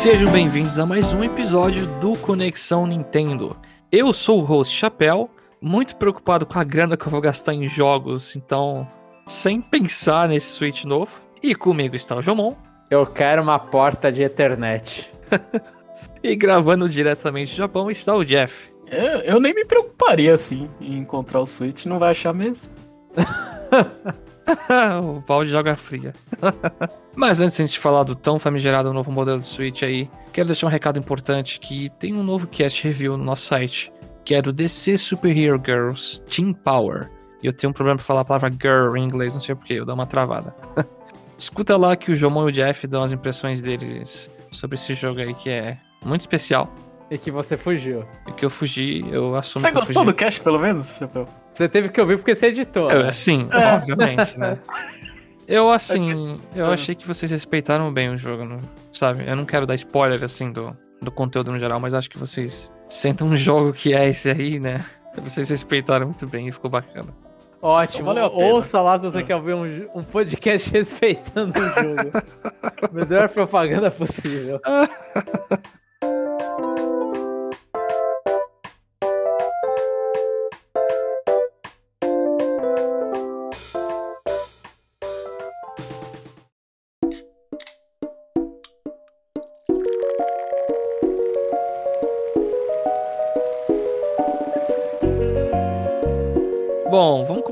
Sejam bem-vindos a mais um episódio do Conexão Nintendo. Eu sou o host Chapéu, muito preocupado com a grana que eu vou gastar em jogos, então, sem pensar nesse Switch novo. E comigo está o Jomon. Eu quero uma porta de Ethernet. e gravando diretamente do Japão está o Jeff. Eu, eu nem me preocuparia assim em encontrar o Switch, não vai achar mesmo. o balde joga fria. Mas antes de a gente falar do tão famigerado novo modelo de Switch aí, quero deixar um recado importante que tem um novo cast review no nosso site, que é do DC Super Hero Girls Team Power. E eu tenho um problema pra falar a palavra girl em inglês, não sei porquê, eu dou uma travada. Escuta lá que o Jomon e o Jeff dão as impressões deles sobre esse jogo aí que é muito especial. E que você fugiu. E que eu fugi, eu assumo. Você gostou do cast, pelo menos, Chapéu? Você teve que ouvir porque você editou. Eu, né? Sim, é. obviamente, né? Eu, assim, eu achei que vocês respeitaram bem o jogo, sabe? Eu não quero dar spoiler, assim, do, do conteúdo no geral, mas acho que vocês sentam um jogo que é esse aí, né? Vocês respeitaram muito bem e ficou bacana. Ótimo. Então, Ouça lá se você ah. quer ouvir um, um podcast respeitando o jogo. Melhor propaganda possível.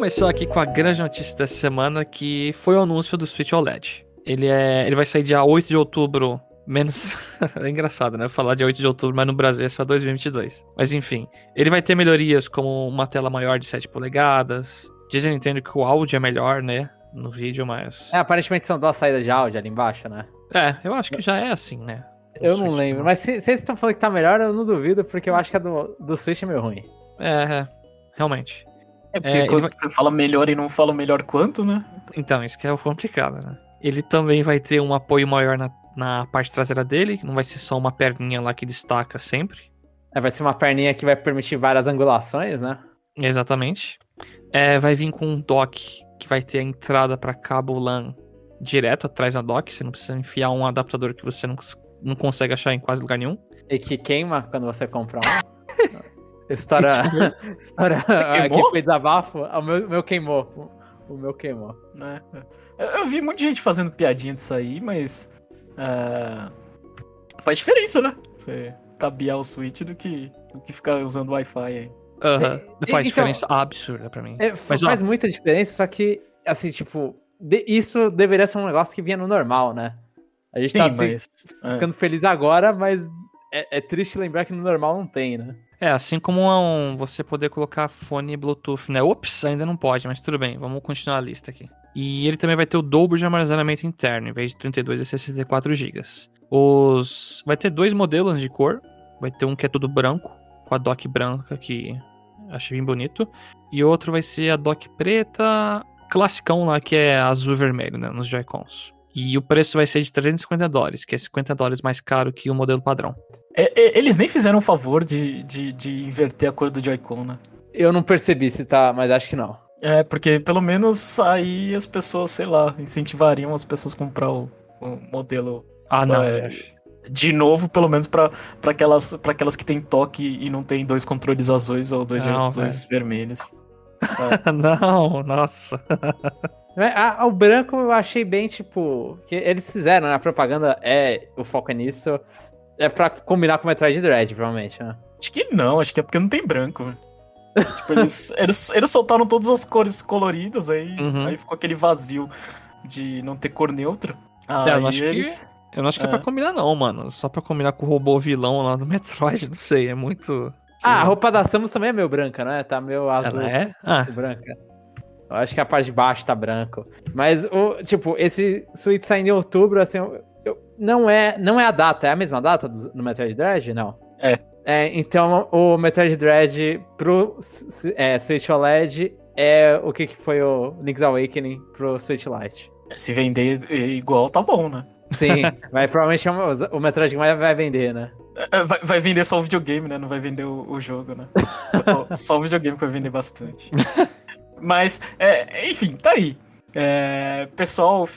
começar aqui com a grande notícia dessa semana, que foi o anúncio do Switch OLED. Ele, é, ele vai sair dia 8 de outubro, menos... é engraçado, né? Falar dia 8 de outubro, mas no Brasil é só 2022. Mas enfim, ele vai ter melhorias como uma tela maior de 7 polegadas. Dizem Nintendo que o áudio é melhor, né? No vídeo, mas... É, aparentemente são duas saídas de áudio ali embaixo, né? É, eu acho que já é assim, né? eu não lembro, mas se, se vocês estão falando que tá melhor, eu não duvido, porque eu acho que a do, do Switch é meio ruim. É, é realmente. É porque é, quando vai... você fala melhor e não fala melhor quanto, né? Então, isso que é o complicado, né? Ele também vai ter um apoio maior na, na parte traseira dele, não vai ser só uma perninha lá que destaca sempre. É, vai ser uma perninha que vai permitir várias angulações, né? Exatamente. É, vai vir com um dock que vai ter a entrada para cabo LAN direto atrás da dock, você não precisa enfiar um adaptador que você não, não consegue achar em quase lugar nenhum. E que queima quando você compra um. História. história aqui foi desabafo. O meu, meu queimou. O meu queimou. É. Eu, vi muita gente fazendo piadinha disso aí, mas. Uh, faz diferença, né? Você cabear o Switch do que, do que ficar usando Wi-Fi aí. Uhum. É, faz então, diferença absurda pra mim. É, mas, faz ó, muita diferença, só que, assim, tipo, de, isso deveria ser um negócio que vinha no normal, né? A gente Sim, tá assim, mas, é. ficando feliz agora, mas é, é, triste lembrar que no normal não tem, né? É, assim como um, você poder colocar fone Bluetooth, né? Ops, ainda não pode, mas tudo bem, vamos continuar a lista aqui. E ele também vai ter o dobro de armazenamento interno, em vez de 32 e 64 GB. Os... Vai ter dois modelos de cor. Vai ter um que é todo branco, com a dock branca, que achei bem bonito. E outro vai ser a dock preta, classicão lá, que é azul e vermelho, né? Nos Joy-Cons. E o preço vai ser de 350 dólares, que é 50 dólares mais caro que o modelo padrão. É, é, eles nem fizeram o favor de, de, de inverter a cor do Joy-Con, né? Eu não percebi se tá, mas acho que não. É, porque pelo menos aí as pessoas, sei lá, incentivariam as pessoas a comprar o, o modelo. Ah, não. É, de novo, pelo menos para aquelas, pra aquelas que tem toque e não tem dois controles azuis ou dois, não, dois vermelhos. É. não, nossa. É, o branco eu achei bem, tipo. que Eles fizeram, né? A propaganda é. O foco é nisso. É pra combinar com o Metroid Dread, provavelmente, né? Acho que não, acho que é porque não tem branco. tipo, eles, eles, eles soltaram todas as cores coloridas, aí, uhum. aí ficou aquele vazio de não ter cor neutra. é, eu não acho eles... que, eu não acho que é. é pra combinar, não, mano. Só pra combinar com o robô vilão lá do Metroid, não sei, é muito. Ah, a roupa da Samus também é meio branca, né? Tá meio azul. Ela é? Ah. Branca. Eu acho que a parte de baixo tá branco. Mas, o, tipo, esse Switch saindo em outubro, assim, não, é, não é a data, é a mesma data do, Metroid Dread? Não. É. é então, o Metroid Dread pro é, Switch OLED é o que, que foi o Link's Awakening pro Switch Lite. Se vender igual, tá bom, né? Sim, vai, provavelmente é o Metroid que mais vai vender, né? É, vai, vai, vender só o videogame, né? Não vai vender o, o jogo, né? É só, só, o videogame que vai vender bastante. Mas, é, enfim, tá aí. É, pessoal,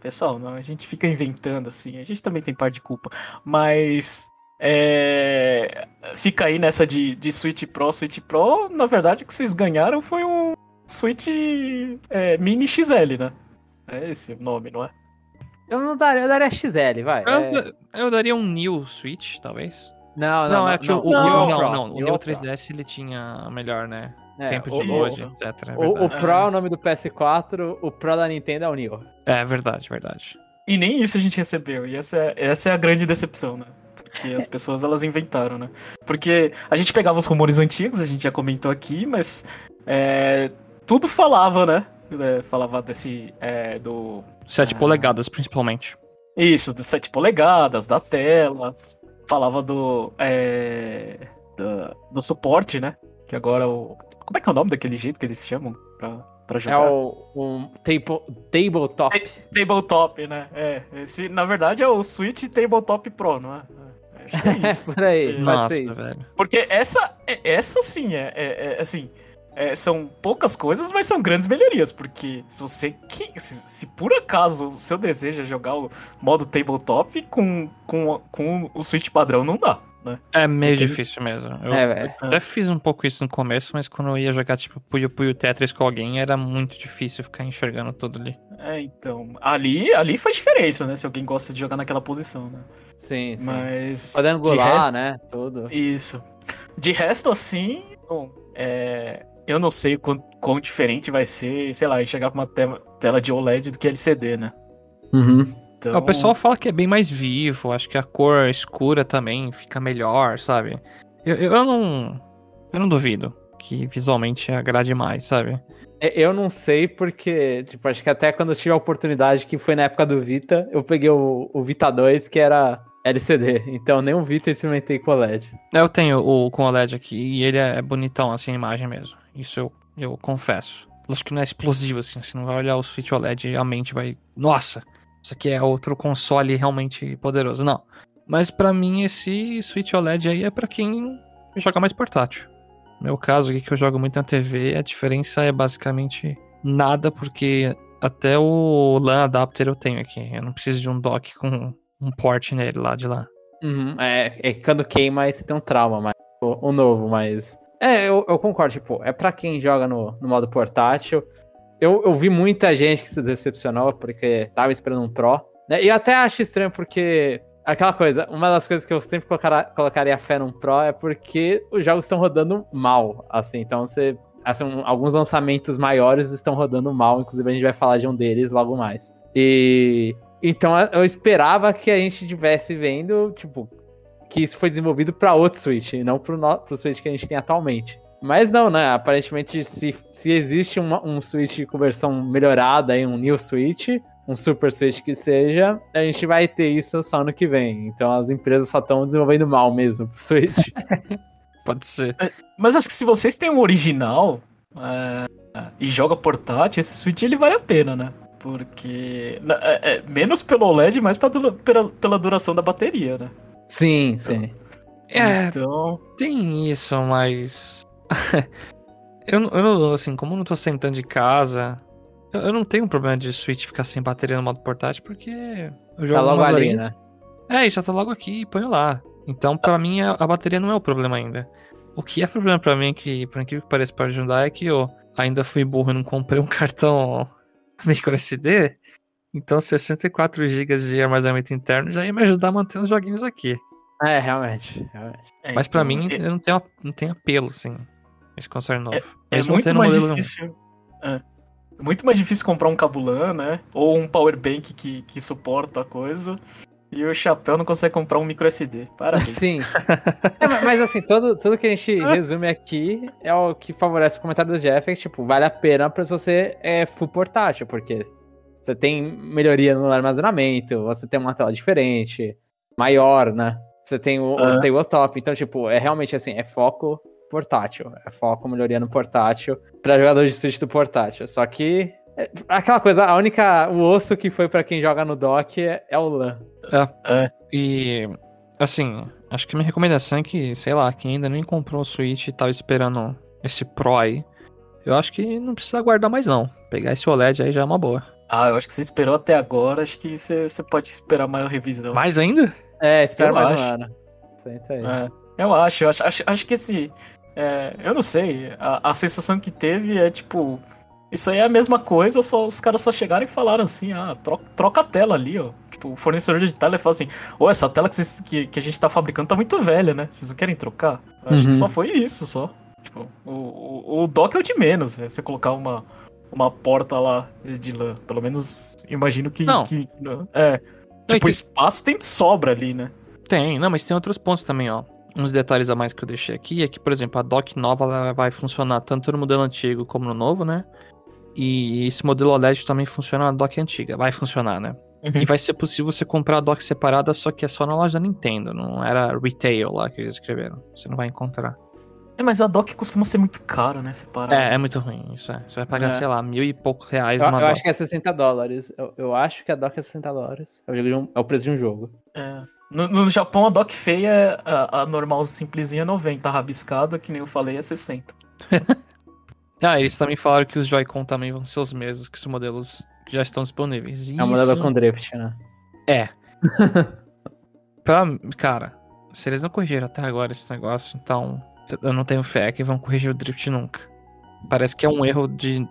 pessoal, não, a gente fica inventando assim, a gente também tem parte de culpa, mas é, fica aí nessa de, de Switch Pro, Switch Pro, na verdade o que vocês ganharam foi um Switch é, Mini XL, né? É esse o nome, não é? Eu não daria, eu daria XL, vai. Eu, é... eu daria um New Switch, talvez. Não, não, não. é que não, o, não, não, não, o New 3DS ele tinha melhor, né? É, Tempo de load, etc. É o, o, Pro é o nome do PS4, o Pro da Nintendo é o New. É verdade, verdade. E nem isso a gente recebeu, e essa é, essa é a grande decepção, né? Porque as pessoas elas inventaram, né? Porque a gente pegava os rumores antigos, a gente já comentou aqui, mas é, tudo falava, né? É, falava desse. É, do. 7 polegadas, principalmente. Isso, de 7 polegadas, da tela. Falava do. É, do, do suporte, né? Que agora o. Como é que é o nome daquele jeito que eles chamam pra, pra é jogar? É o um table, tabletop. tabletop, né? É. Esse, na verdade, é o Switch Tabletop Pro, não é? É, é isso. Por aí, Nossa, velho. Porque essa, essa sim é, é, é assim é, são poucas coisas, mas são grandes melhorias, porque se você se, se, por acaso o seu desejo é jogar o modo tabletop com, com, com o Switch padrão, não dá. Né? É meio Porque... difícil mesmo. Eu, é, eu até fiz um pouco isso no começo, mas quando eu ia jogar tipo Puyo Puyo Tetris com alguém, era muito difícil ficar enxergando tudo ali. É, então. Ali, ali faz diferença, né? Se alguém gosta de jogar naquela posição, né? Sim, sim. Mas. Podendo golar, resto... né? Tudo. Isso. De resto, assim, bom, é, eu não sei quão, quão diferente vai ser, sei lá, enxergar com uma tela de OLED do que LCD, né? Uhum. Então... O pessoal fala que é bem mais vivo, acho que a cor escura também fica melhor, sabe? Eu, eu não. Eu não duvido que visualmente agrade mais, sabe? É, eu não sei porque, tipo, acho que até quando eu tive a oportunidade, que foi na época do Vita, eu peguei o, o Vita 2, que era LCD, então nem o Vita eu experimentei com OLED. Eu tenho o com OLED aqui e ele é bonitão assim a imagem mesmo. Isso eu, eu confesso. Acho que não é explosivo, assim. Você não vai olhar o Switch OLED e a mente vai. Nossa! Isso aqui é outro console realmente poderoso. Não. Mas para mim, esse Switch OLED aí é para quem joga mais portátil. No meu caso aqui, que eu jogo muito na TV, a diferença é basicamente nada, porque até o LAN adapter eu tenho aqui. Eu não preciso de um dock com um port nele lá de lá. Uhum. É, é quando queima você tem um trauma, mas o, o novo, mas é, eu, eu concordo, tipo, é para quem joga no, no modo portátil. Eu, eu vi muita gente que se decepcionou porque tava esperando um Pro. Né? E até acho estranho porque aquela coisa, uma das coisas que eu sempre colocaria, colocaria fé num Pro é porque os jogos estão rodando mal, assim, então você. Assim, alguns lançamentos maiores estão rodando mal, inclusive a gente vai falar de um deles logo mais. E. Então eu esperava que a gente estivesse vendo, tipo, que isso foi desenvolvido para outro Switch, e não pro, no, pro Switch que a gente tem atualmente. Mas não, né? Aparentemente, se, se existe uma, um Switch com versão melhorada, aí, um New Switch, um Super Switch que seja, a gente vai ter isso só no que vem. Então as empresas só estão desenvolvendo mal mesmo pro Switch. Pode ser. É, mas acho que se vocês têm um original é, e joga portátil, esse Switch ele vale a pena, né? Porque. É, é, menos pelo OLED, mais pela, pela, pela duração da bateria, né? Sim, sim. É, então... tem isso, mas. eu, eu não, assim, como eu não tô sentando de casa, eu, eu, não tenho um problema de Switch ficar sem bateria no modo portátil, porque eu jogo tá logo ali, né? É, já tá logo aqui e ponho lá. Então, pra mim, a, a, bateria não é o problema ainda. O que é problema pra mim, que por incrível que pareça para ajudar, é que eu ainda fui burro e não comprei um cartão micro SD. Então 64 GB de armazenamento interno já ia me ajudar a manter os joguinhos aqui. É, realmente. realmente. É, Mas então, pra mim é... não, tem, não tem apelo, assim, esse console novo. É, é muito mais difícil. É. muito mais difícil comprar um Cabulan, né? Ou um Power Bank que, que suporta a coisa. E o Chapéu não consegue comprar um micro SD. Parabéns. Sim. é, mas assim, tudo, tudo que a gente resume aqui é o que favorece o comentário do Jeff, é que, tipo, vale a pena pra você é full portátil, porque você tem melhoria no armazenamento, você tem uma tela diferente, maior, né? Você tem o, uhum. o tabletop. Então, tipo, é realmente assim, é foco portátil. É foco melhoria no portátil para jogadores de Switch do portátil. Só que é, aquela coisa, a única o osso que foi para quem joga no dock é, é o LAN. É, é. E assim, acho que minha recomendação é que, sei lá, quem ainda nem comprou o Switch e tava esperando esse Pro aí, eu acho que não precisa guardar mais não. Pegar esse OLED aí já é uma boa. Ah, eu acho que você esperou até agora, acho que você, você pode esperar mais revisão. Mais ainda? É, espera mais acho. um ano. Senta aí. É, eu acho, eu acho, acho, acho que esse. É, eu não sei, a, a sensação que teve é tipo. Isso aí é a mesma coisa, só os caras só chegaram e falaram assim, ah, troca, troca a tela ali, ó. Tipo, o fornecedor de tela fala assim, ô, essa tela que, vocês, que, que, a gente tá fabricando tá muito velha, né? Vocês não querem trocar? Eu acho uhum. que só foi isso, só. Tipo, o, o, o dock é o de menos, né? Você colocar uma, uma porta lá de lã. Pelo menos imagino que. Não. Que, é. Tipo, tem... espaço tem de sobra ali, né? Tem, não, mas tem outros pontos também, ó. Uns detalhes a mais que eu deixei aqui é que, por exemplo, a dock nova ela vai funcionar tanto no modelo antigo como no novo, né? E esse modelo OLED também funciona na dock antiga. Vai funcionar, né? Uhum. E vai ser possível você comprar a dock separada, só que é só na loja da Nintendo. Não era retail lá que eles escreveram. Você não vai encontrar. É, mas a dock costuma ser muito caro, né? Separado. É, é muito ruim, isso é. Você vai pagar, é. sei lá, mil e poucos reais eu, uma eu dock. acho que é 60 dólares. Eu, eu, acho que a dock é 60 dólares. É o, um, é o preço de um jogo. É. No, no, Japão, a dock feia, a, a normal simplesinha é 90. A rabiscada, que nem eu falei, é 60. Ah, eles também falaram que os Joy-Con também vão ser os mesmos que os modelos que já estão disponíveis. É o modelo com drift, né? É. pra, cara, se eles não corrigiram até agora esse negócio, então eu não tenho fé que vão corrigir o drift nunca. Parece que é um erro de,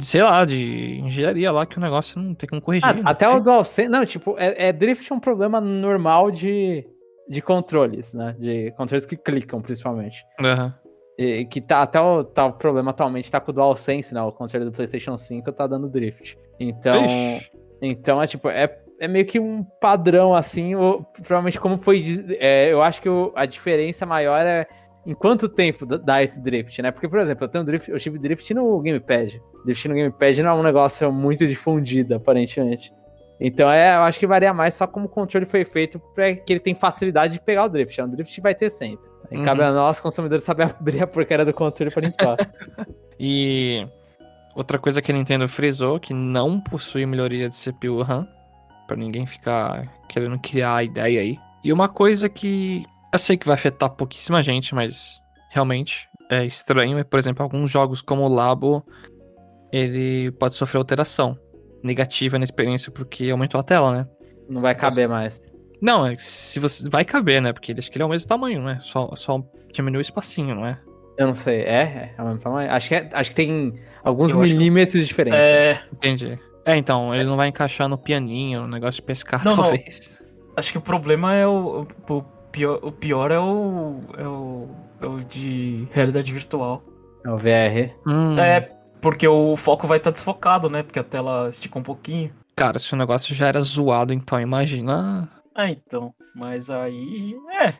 sei lá, de engenharia lá que o negócio não tem como corrigir. Ah, até o DualSense, não, tipo, é, é, drift é um problema normal de, de controles, né? De controles que clicam, principalmente. Uhum. E, que tá até o, tá, o problema atualmente tá com o DualSense, né? O controle do PlayStation 5 tá dando drift. Então, Ixi. então é tipo, é, é meio que um padrão assim, ou, provavelmente como foi, é, eu acho que o, a diferença maior é em quanto tempo dá esse drift, né? Porque, por exemplo, eu tenho drift, eu tive drift no Gamepad. Drift no Gamepad não é um negócio muito difundido, aparentemente. Então, é, eu acho que varia mais só como o controle foi feito para que ele tem facilidade de pegar o drift. O é drift vai ter sempre. Uhum. Cabe a nós, consumidores, saber abrir a porcaria do controle para limpar. e outra coisa que a Nintendo frisou, que não possui melhoria de CPU RAM, para ninguém ficar querendo criar a ideia aí. E uma coisa que eu sei que vai afetar pouquíssima gente, mas realmente é estranho. É, por exemplo, alguns jogos como o Labo, ele pode sofrer alteração negativa na experiência porque aumentou a tela, né? Não vai caber mais. Não, é se você vai caber, né? Porque acho que ele é o mesmo tamanho, né? Só, só diminuiu o espacinho, não é? Eu não sei. É? É o mesmo tamanho? Acho que, é, acho que tem alguns eu milímetros que... de diferença. É. Entendi. É, então, ele não vai encaixar no pianinho, no negócio de pescar, não, talvez. Não. Acho que o problema é o. O pior, o pior é o. É o. É o de realidade virtual. É o VR. Hum. É, porque o foco vai estar tá desfocado, né? Porque a tela estica um pouquinho. Cara, se o negócio já era zoado, então imagina ah, então. Mas aí. É.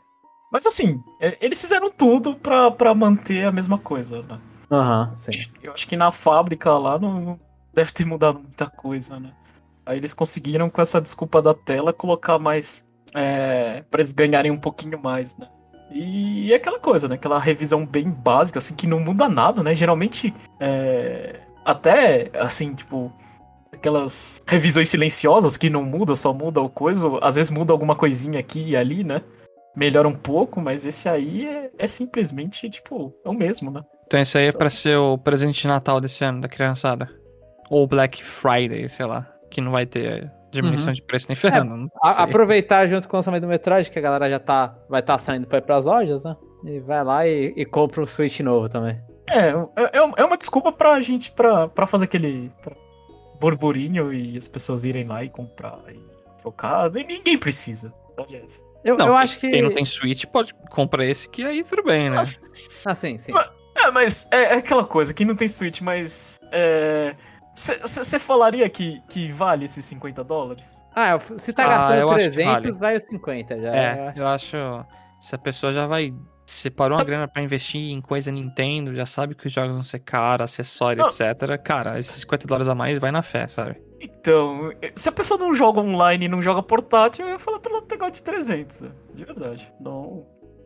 Mas assim, é, eles fizeram tudo pra, pra manter a mesma coisa, né? Aham, uhum, sim. Eu acho que na fábrica lá não deve ter mudado muita coisa, né? Aí eles conseguiram, com essa desculpa da tela, colocar mais. É, pra eles ganharem um pouquinho mais, né? E é aquela coisa, né? Aquela revisão bem básica, assim, que não muda nada, né? Geralmente, é, até, assim, tipo, aquelas revisões silenciosas que não muda, só muda o coisa, às vezes muda alguma coisinha aqui e ali, né? Melhora um pouco, mas esse aí é, é simplesmente, tipo, é o mesmo, né? Então esse aí é pra ser o presente de Natal desse ano, da criançada. Ou Black Friday, sei lá. Que não vai ter diminuição uhum. de preço nem ferrando. É, aproveitar junto com o lançamento do Metroid, que a galera já tá, vai estar tá saindo pra ir pras lojas, né? E vai lá e, e compra um Switch novo também. É, é, é uma desculpa pra gente, pra, pra fazer aquele... Pra burburinho e as pessoas irem lá e comprar e trocar. E ninguém precisa. Eu, não, eu acho que. Quem não tem Switch pode comprar esse que aí tudo bem, né? ah, sim, sim. Mas, é, mas é, é, aquela coisa, quem não tem Switch, mas. Você falaria que, que vale esses 50 dólares? Ah, se tá gastando ah, 300, vale. vai os 50 já. É, eu acho. Se a pessoa já vai separou uma tá. grana para investir em coisa Nintendo, já sabe que os jogos vão ser caros, acessório, não. etc. Cara, esses 50 dólares a mais vai na fé, sabe? Então, se a pessoa não joga online e não joga portátil, eu ia falar pra ela pegar o de 300, de verdade. Não,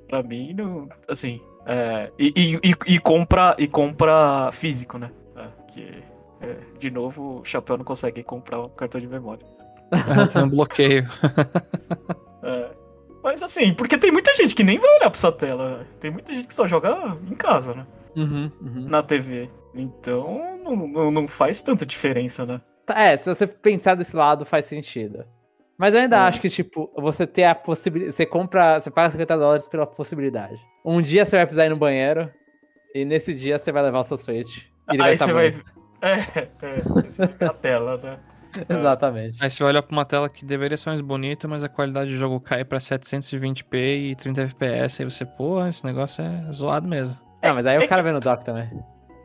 pra mim, não, assim, é, e, e, e, e, compra, e compra físico, né? É, que, é, de novo, o Chapéu não consegue comprar um cartão de memória. Tem um bloqueio. é. Mas assim, porque tem muita gente que nem vai olhar pra essa tela. Tem muita gente que só joga em casa, né? Uhum, uhum. Na TV. Então, não, não, não, faz tanta diferença, né? Tá, é, se você pensar desse lado, faz sentido. Mas eu ainda é. acho que, tipo, você ter a possibilidade. Você compra. Você paga 50 dólares pela possibilidade. Um dia você vai precisar ir no banheiro. E nesse dia você vai levar o seu Switch. E ele Aí vai você vai. É, é, a tela, né? Exatamente. Aí você olha pra uma tela que deveria ser mais bonita, mas a qualidade do jogo cai pra 720p e 30 fps. Aí você, pô, esse negócio é zoado mesmo. É, mas aí é, o cara que... vê no dock também.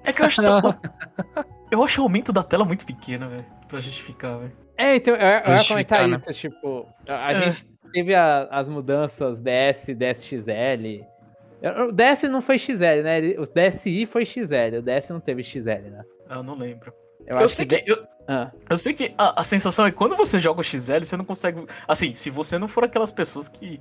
É que eu acho. Tão... eu acho o aumento da tela muito pequeno, velho. Pra justificar, velho. É, então, eu, eu ia comentar né? isso, tipo, a, a é. gente teve a, as mudanças DS, DSXL. O DS não foi XL, né? O DSi foi XL, o DS não teve XL, né? Eu não lembro. Eu, eu sei que. que eu, ah. eu, sei que a, a, sensação é que quando você joga o XL, você não consegue. Assim, se você não for aquelas pessoas que.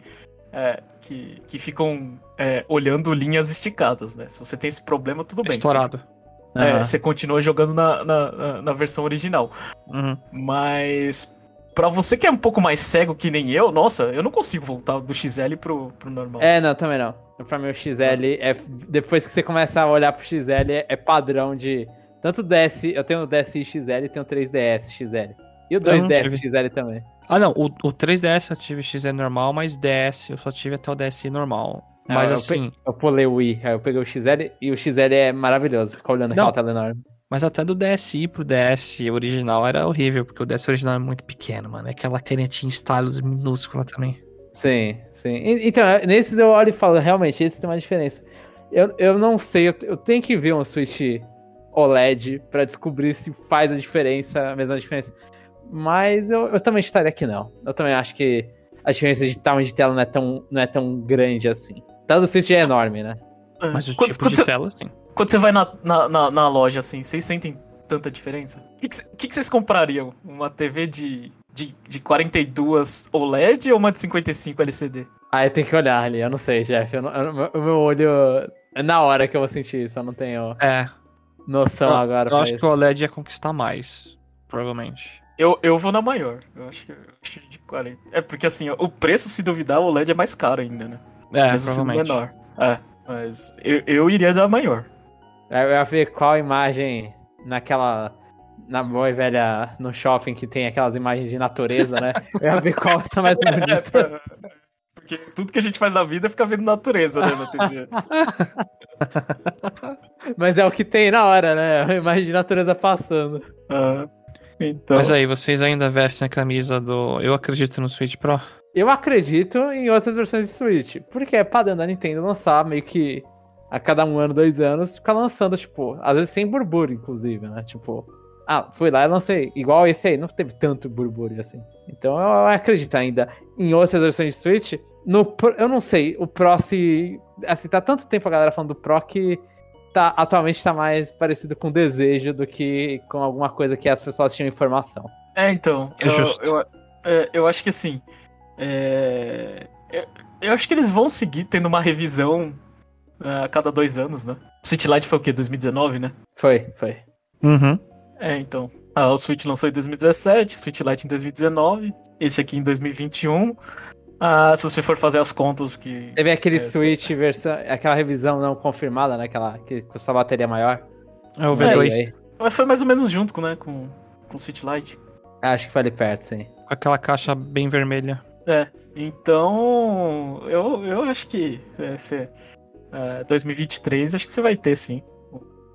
É, que, que ficam é, olhando linhas esticadas, né? Se você tem esse problema, tudo bem. Estourado. Você, uhum. é, você continua jogando na, na, na, na versão original. Uhum. Mas. Pra você que é um pouco mais cego que nem eu, nossa, eu não consigo voltar do XL pro, pro normal. É, não, também não. Pra mim o XL é. Depois que você começa a olhar pro XL, é padrão de tanto DS, eu tenho o DSi XL e tenho o 3DS XL. E o 2DS XL também. Ah, não, o, o 3DS eu tive XL normal, mas DS eu só tive até o DSi normal. Ah, mas eu assim. eu pulei o Wii, aí eu peguei o XL e o XL é maravilhoso, ficar olhando aquela tela enorme. Mas até do DSi pro DS original era horrível, porque o DS original é muito pequeno, mano. É aquela canetinha stylus minúscula também. Sim, sim. Então, nesses eu olho e falo, realmente, esse tem uma diferença. Eu, eu não sei, eu, eu tenho que ver um Switch OLED para descobrir se faz a diferença, a mesma diferença. Mas eu, eu também estaria aqui não. Eu também acho que a diferença de tamanho de tela não é tão, não é tão grande assim. Tela do Switch é enorme, né? É. Mas o quando, tipo quando de você, tela, sim. Quando você vai na, na, na, na, loja, assim, vocês sentem tanta diferença? O que, que, que, vocês comprariam? Uma TV de, de, de 42 OLED ou uma de 55 LCD? Ah, eu tenho que olhar ali, eu não sei, Jeff. Eu não, eu, o meu olho. É na hora que eu vou sentir isso, eu não tenho. É, noção eu, agora. Eu acho isso. que o OLED ia conquistar mais, provavelmente. Eu, eu vou na maior. Eu acho que, eu acho de 40. É porque assim, o preço, se duvidar, o OLED é mais caro ainda, né? É, Mesmo provavelmente. menor. É, mas eu, eu iria da maior. Eu ia ver qual imagem naquela. Na boa e velha no shopping que tem aquelas imagens de natureza, né? Eu ia ver qual tá mais bonita. Porque tudo que a gente faz na vida é ficar vendo natureza, né, na TV. Mas é o que tem na hora, né? A imagem de natureza passando. Ah, então... Mas aí, vocês ainda vestem a camisa do Eu Acredito no Switch Pro? Eu acredito em outras versões de Switch. Porque é padrão da Nintendo lançar meio que a cada um ano, dois anos, ficar lançando, tipo, às vezes sem burburo, inclusive, né? Tipo, ah, fui lá e lancei. Igual esse aí, não teve tanto burbúrio assim. Então eu acredito ainda em outras versões de Switch. No, eu não sei, o Pro se. Assim, tá tanto tempo a galera falando do Pro que tá, atualmente tá mais parecido com desejo do que com alguma coisa que as pessoas tinham informação. É, então. É eu, justo. Eu, eu, eu acho que assim. É, eu, eu, acho que eles vão seguir tendo uma revisão é, a cada dois anos, né? Switch Lite foi o quê? 2019, né? Foi, foi. Uhum. É, então. Ah, o Switch lançou em 2017, Switch Lite em 2019, esse aqui em 2021. Ah, se você for fazer as contas que. Teve aquele é, Switch versão. aquela revisão não confirmada, né? Aquela que custa bateria maior. É o V2. Mas foi mais ou menos junto, né? Com, com o Switch Lite. Acho que foi ali perto, sim. Com aquela caixa bem vermelha. É. Então. Eu, eu acho que. Esse, é, 2023, acho que você vai ter, sim.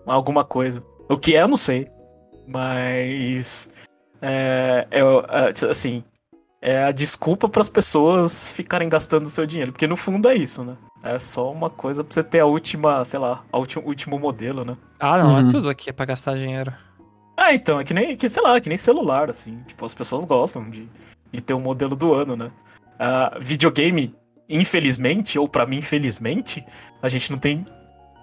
Alguma coisa. O que é, eu não sei. Mas. É, eu, é, assim, é a desculpa para as pessoas ficarem gastando seu dinheiro. Porque no fundo é isso, né? É só uma coisa pra você ter a última, sei lá, o último, último modelo, né? Ah, não, é uhum. é tudo aqui é pra gastar dinheiro. Ah, então, é que nem, que, sei lá, que nem celular, assim. Tipo, as pessoas gostam de, de ter um modelo do ano, né? Uh, videogame, infelizmente, ou para mim, infelizmente, a gente não tem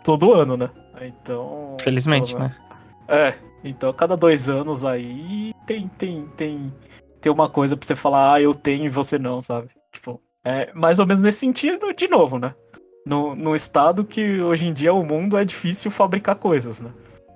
todo ano, né? Então. Felizmente, então, né? É, então cada dois anos aí tem, tem, tem ter uma coisa pra você falar, ah, eu tenho e você não, sabe? Tipo, é mais ou menos nesse sentido, de novo, né? No, no estado que hoje em dia o mundo é difícil fabricar coisas, né?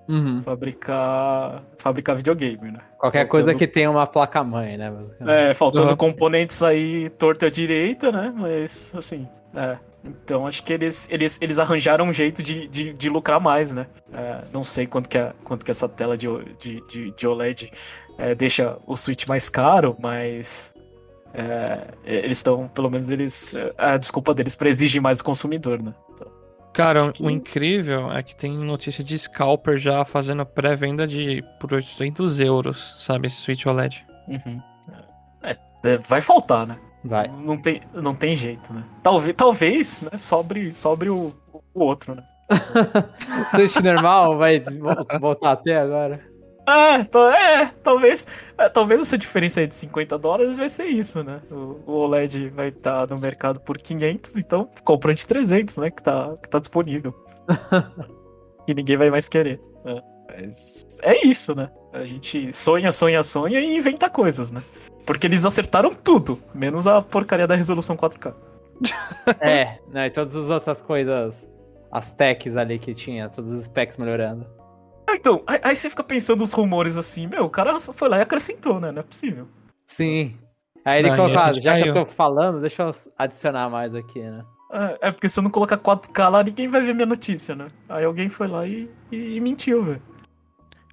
Uhum. Fabricar. Fabricar videogame, né? Qualquer faltando... coisa que tenha uma placa-mãe, né? É, faltando uhum. componentes aí torta direita, né? Mas, assim, é. Então acho que eles, eles, eles arranjaram um jeito de, de, de lucrar mais, né? É, não sei quanto que, é, quanto que essa tela de, de, de, de OLED é, deixa o Switch mais caro, mas é, eles estão, pelo menos eles. A desculpa deles para exigir mais o consumidor, né? Então, Cara, que... o incrível é que tem notícia de scalper já fazendo pré-venda de por 800 euros, sabe? Esse Switch OLED. Uhum. É, é, vai faltar, né? Vai. Não tem, não tem jeito, né? Talvez, talvez né, sobre, sobre o, o outro, né? Switch normal vai voltar até agora. É, é talvez, é, talvez essa diferença aí de 50 dólares vai ser isso, né? O, o OLED vai estar tá no mercado por 500, então compra de 300, né? Que tá, que tá disponível. e ninguém vai mais querer. Né? Mas é isso, né? A gente sonha, sonha, sonha e inventa coisas, né? Porque eles acertaram tudo, menos a porcaria da resolução 4K. é, né, e todas as outras coisas, as techs ali que tinha, todos os specs melhorando. Ah, então, aí, aí, você fica pensando os rumores assim, meu, o cara foi lá e acrescentou, né? Não é possível. Sim. Aí ele colocou, ah, já caiu. que eu tô falando, deixa eu adicionar mais aqui, né? É, é, porque se eu não colocar 4K lá, ninguém vai ver minha notícia, né? Aí alguém foi lá e, e, e mentiu, velho.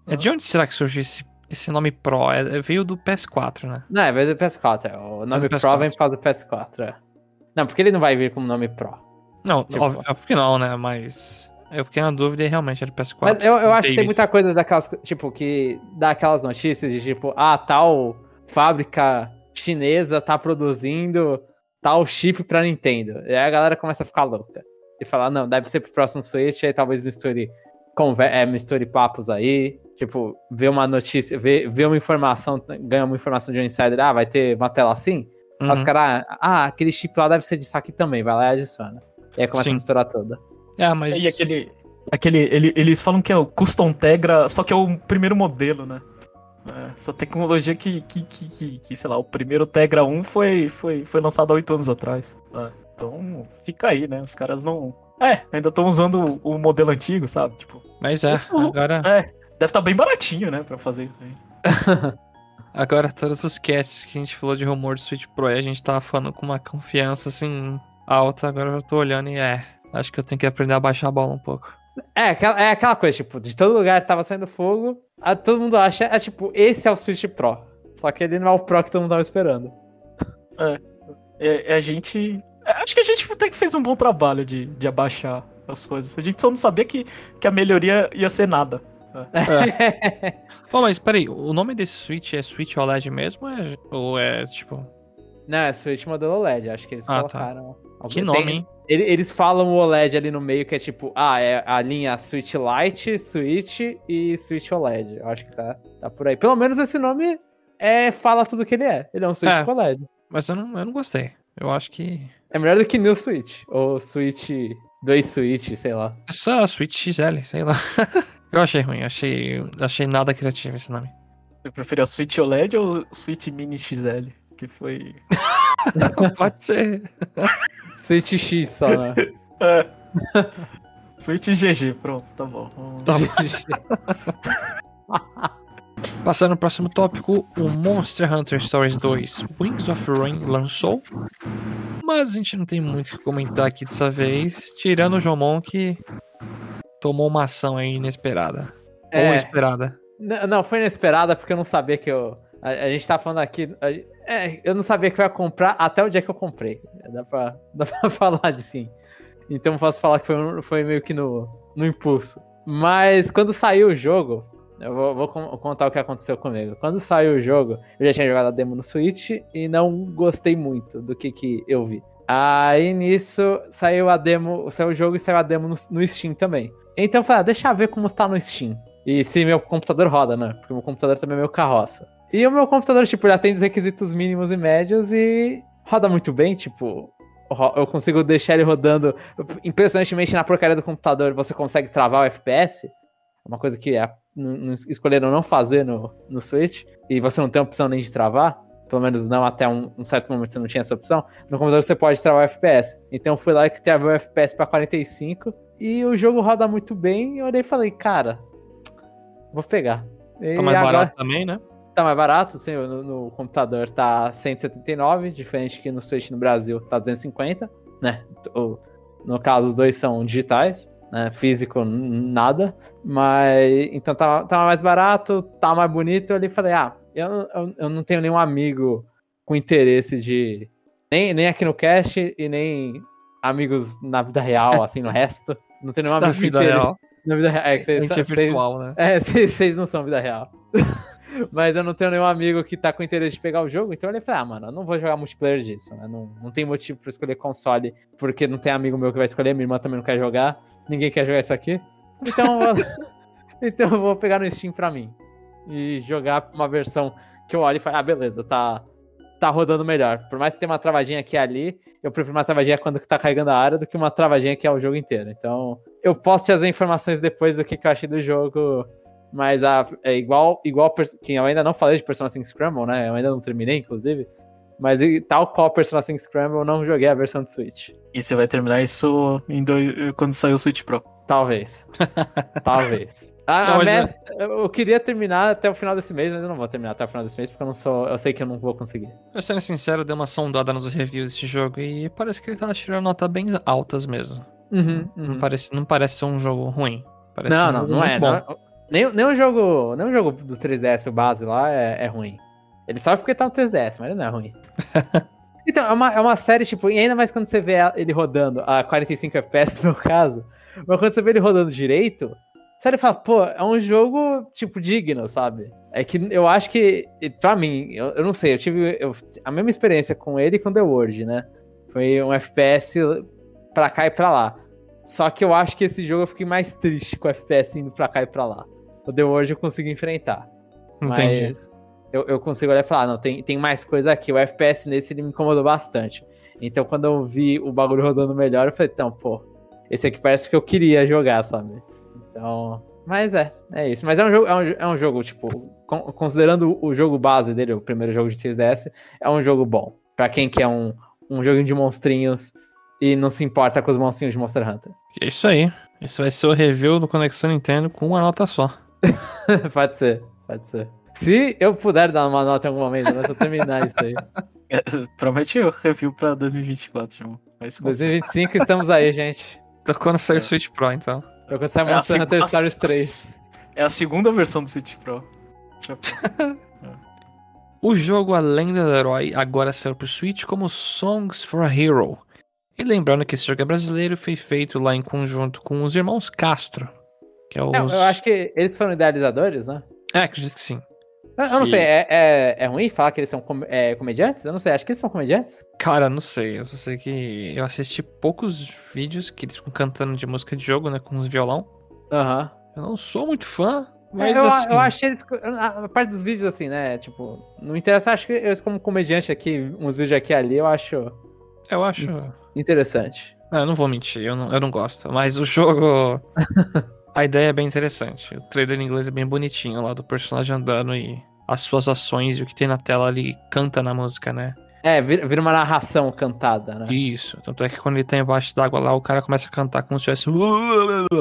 É de onde será que surgiu esse esse nome Pro é, é, veio do PS4, né? Não, é veio do PS4. É. O nome Pro vem por causa do PS4. É. Não, porque ele não vai vir como nome Pro. Não, tipo, óbvio, óbvio que não, né? Mas eu fiquei na dúvida e realmente era do PS4. Mas eu, eu acho que tem muita coisa daquelas, tipo, que dá aquelas notícias de tipo, ah, tal fábrica chinesa tá produzindo tal chip pra Nintendo. E aí a galera começa a ficar louca. E falar, não, deve ser pro próximo Switch, aí talvez misture, conver é, misture papos aí. Tipo, ver uma notícia, ver, ver uma informação, ganha uma informação de um insider, ah, vai ter uma tela assim? Uhum. Os caras, ah, aquele chip lá deve ser disso aqui também, vai lá e adiciona. E aí começa Sim. a misturar toda. É, mas. E aquele. aquele ele, eles falam que é o Custom Tegra, só que é o primeiro modelo, né? É, essa tecnologia que, que, que, que, que, sei lá, o primeiro Tegra 1 foi, foi, foi lançado há oito anos atrás. É, então, fica aí, né? Os caras não. É, ainda estão usando o, o modelo antigo, sabe? Tipo. Mas é, agora. É, Deve estar tá bem baratinho, né, pra fazer isso aí. Agora, todos os casts que a gente falou de rumor do Switch Pro, a gente tava falando com uma confiança, assim, alta. Agora eu tô olhando e é, acho que eu tenho que aprender a baixar a bola um pouco. É, é aquela coisa, tipo, de todo lugar tava saindo fogo, a, todo mundo acha, é tipo, esse é o Switch Pro. Só que ele não é o Pro que todo mundo tava esperando. É, é, é a gente... É, acho que a gente até que fez um bom trabalho de, de abaixar as coisas. A gente só não sabia que, que a melhoria ia ser nada. É. Pô, mas peraí, o nome desse Switch é Switch OLED mesmo ou é, ou é tipo. Não, é Switch modelo OLED, acho que eles ah, tá. colocaram. Tá. Que nome, Tem, hein? Eles falam o OLED ali no meio, que é tipo, ah, é a linha Switch Lite, Switch e Switch OLED. Eu acho que tá, tá por aí. Pelo menos esse nome é, fala tudo que ele é. Ele é um Switch é, OLED. Mas eu não, eu não gostei. Eu acho que. É melhor do que New Switch. Ou Switch. Dois Switch, sei lá. É só Switch XL, sei lá. Eu achei ruim, achei, achei nada criativo esse nome. Você prefere o Switch OLED ou o Switch Mini XL? Que foi. Pode ser. Switch X só, né? É. Switch GG, pronto, tá bom. Tá bom. Passando ao próximo tópico, o Monster Hunter Stories 2 Wings of Ruin lançou. Mas a gente não tem muito o que comentar aqui dessa vez, tirando o Jomon que tomou uma ação aí inesperada. É, Ou esperada. Não, foi inesperada porque eu não sabia que eu. A, a gente tá falando aqui. A, é, eu não sabia que eu ia comprar até o dia que eu comprei. Dá pra, dá pra falar de sim. Então posso falar que foi, foi meio que no, no impulso. Mas quando saiu o jogo, eu vou, vou, contar o que aconteceu comigo. Quando saiu o jogo, eu já tinha jogado a demo no Switch e não gostei muito do que, que eu vi. Aí nisso saiu a demo, saiu o jogo e saiu a demo no, no Steam também. Então eu falei, ah, deixa eu ver como tá no Steam. E se meu computador roda, né? Porque meu computador também é meu carroça. E o meu computador, tipo, já tem os requisitos mínimos e médios e roda muito bem, tipo. Eu consigo deixar ele rodando. Impressionantemente, na porcaria do computador, você consegue travar o FPS. Uma coisa que é, escolheram não fazer no, no Switch. E você não tem opção nem de travar. Pelo menos não até um, um certo momento você não tinha essa opção. No computador você pode travar o FPS. Então eu fui lá e travei o FPS para 45 e o jogo roda muito bem. E eu olhei e falei, cara, vou pegar. E tá mais agora... barato também, né? Tá mais barato, sim, no, no, computador tá 179, diferente que no Switch no Brasil tá 250, né? O, No caso, os dois são digitais, né? Físico, nada. Mas então tava, tava mais barato, tava mais bonito. Eu falei, ah, eu, eu, eu não tenho nenhum amigo com interesse de. Nem, nem aqui no cast e nem amigos na vida real, assim, no resto. Não tenho nenhum amigo na vida real. Na vida real. É, que vocês, é virtual, né? É, vocês não são vida real. Mas eu não tenho nenhum amigo que tá com interesse de pegar o jogo, então eu falei, ah, mano, eu não vou jogar multiplayer disso, né? Não, não tem motivo pra escolher console, porque não tem amigo meu que vai escolher, minha irmã também não quer jogar, ninguém quer jogar isso aqui. Então, eu, então eu vou pegar no Steam pra mim. E jogar uma versão que eu olho e falo, ah, beleza, tá, tá rodando melhor. Por mais que tenha uma travadinha aqui e ali, eu prefiro uma travadinha quando tá carregando a área do que uma travadinha que é o jogo inteiro. Então, eu posso te fazer informações depois do que, que eu achei do jogo mas a, é igual, igual que eu ainda não falei de Persona 5 Scramble, né? Eu ainda não terminei, inclusive. Mas tal qual Persona 5 Scramble, eu não joguei a versão de Switch. E você vai terminar isso dois, quando sair o Switch Pro? Talvez. Talvez. Ah, não, é... Eu queria terminar até o final desse mês, mas eu não vou terminar até o final desse mês, porque eu não sou. Eu sei que eu não vou conseguir. Pra ser sincero, eu dei uma sondada nos reviews desse jogo e parece que ele tá tirando notas bem altas mesmo. Uhum, uhum. Não, parece, não parece ser um jogo ruim. Parece não, um não, não é. Bom. Não, nem, nem o jogo. Nem o jogo do 3DS, o base lá, é, é ruim. Ele sofre porque tá no 3DS, mas ele não é ruim. então, é uma, é uma série, tipo, e ainda mais quando você vê ele rodando a 45 FPS no meu caso, mas quando você vê ele rodando direito, você fala, pô, é um jogo, tipo, digno, sabe? É que eu acho que, pra mim, eu, eu não sei, eu tive eu, a mesma experiência com ele e com The World, né? Foi um FPS pra cá e pra lá. Só que eu acho que esse jogo eu fiquei mais triste com o FPS indo pra cá e pra lá o The World eu consigo enfrentar. Entendi. Mas eu, eu consigo olhar e falar, ah, não, tem, tem mais coisa aqui. O FPS nesse ele me incomodou bastante. Então quando eu vi o bagulho rodando melhor, eu falei, então, pô, esse aqui parece que eu queria jogar, sabe? Então. Mas é, é isso. Mas é um jogo, é um, é um jogo tipo, considerando o jogo base dele, o primeiro jogo de 3DS, é um jogo bom. Pra quem quer um, um joguinho de monstrinhos e não se importa com os monstrinhos de Monster Hunter. É isso aí. Esse vai ser o review do Conexão Nintendo com uma nota só. pode ser, pode ser. Se eu puder dar uma nota em algum momento, eu terminar isso aí. É, promete o review pra 2024, João. 2025 estamos aí, gente. Tô quando sair o Switch Pro, então. Tô quando sair o Monster Hunter Stories 3. É a segunda versão do Switch Pro. o jogo A Lenda do Herói agora saiu pro Switch como Songs for a Hero. E lembrando que esse jogo é brasileiro, foi feito lá em conjunto com os irmãos Castro, que é, é os... eu acho que eles foram idealizadores, né? É, acredito que sim. Eu, eu não sei, é, é, é, ruim falar que eles são com, é, comediantes? Eu não sei, acho que eles são comediantes. Cara, não sei. Eu só sei que eu assisti poucos vídeos que eles ficam cantando de música de jogo, né? Com os violão. Aham. Uhum. Eu não sou muito fã, mas eu, assim... eu achei eles. A parte dos vídeos, assim, né? Tipo, não interessa, acho que eles, como comediante aqui, uns vídeos aqui e ali, eu acho. Eu acho. Interessante. Não, eu não vou mentir, eu não, eu não gosto. Mas o jogo. A ideia é bem interessante. O trailer em inglês é bem bonitinho lá do personagem andando e as suas ações e o que tem na tela ali canta na música, né? É, vira, uma narração cantada, né? Isso. Tanto é que quando ele tá embaixo d'água lá, o cara começa a cantar como se estivesse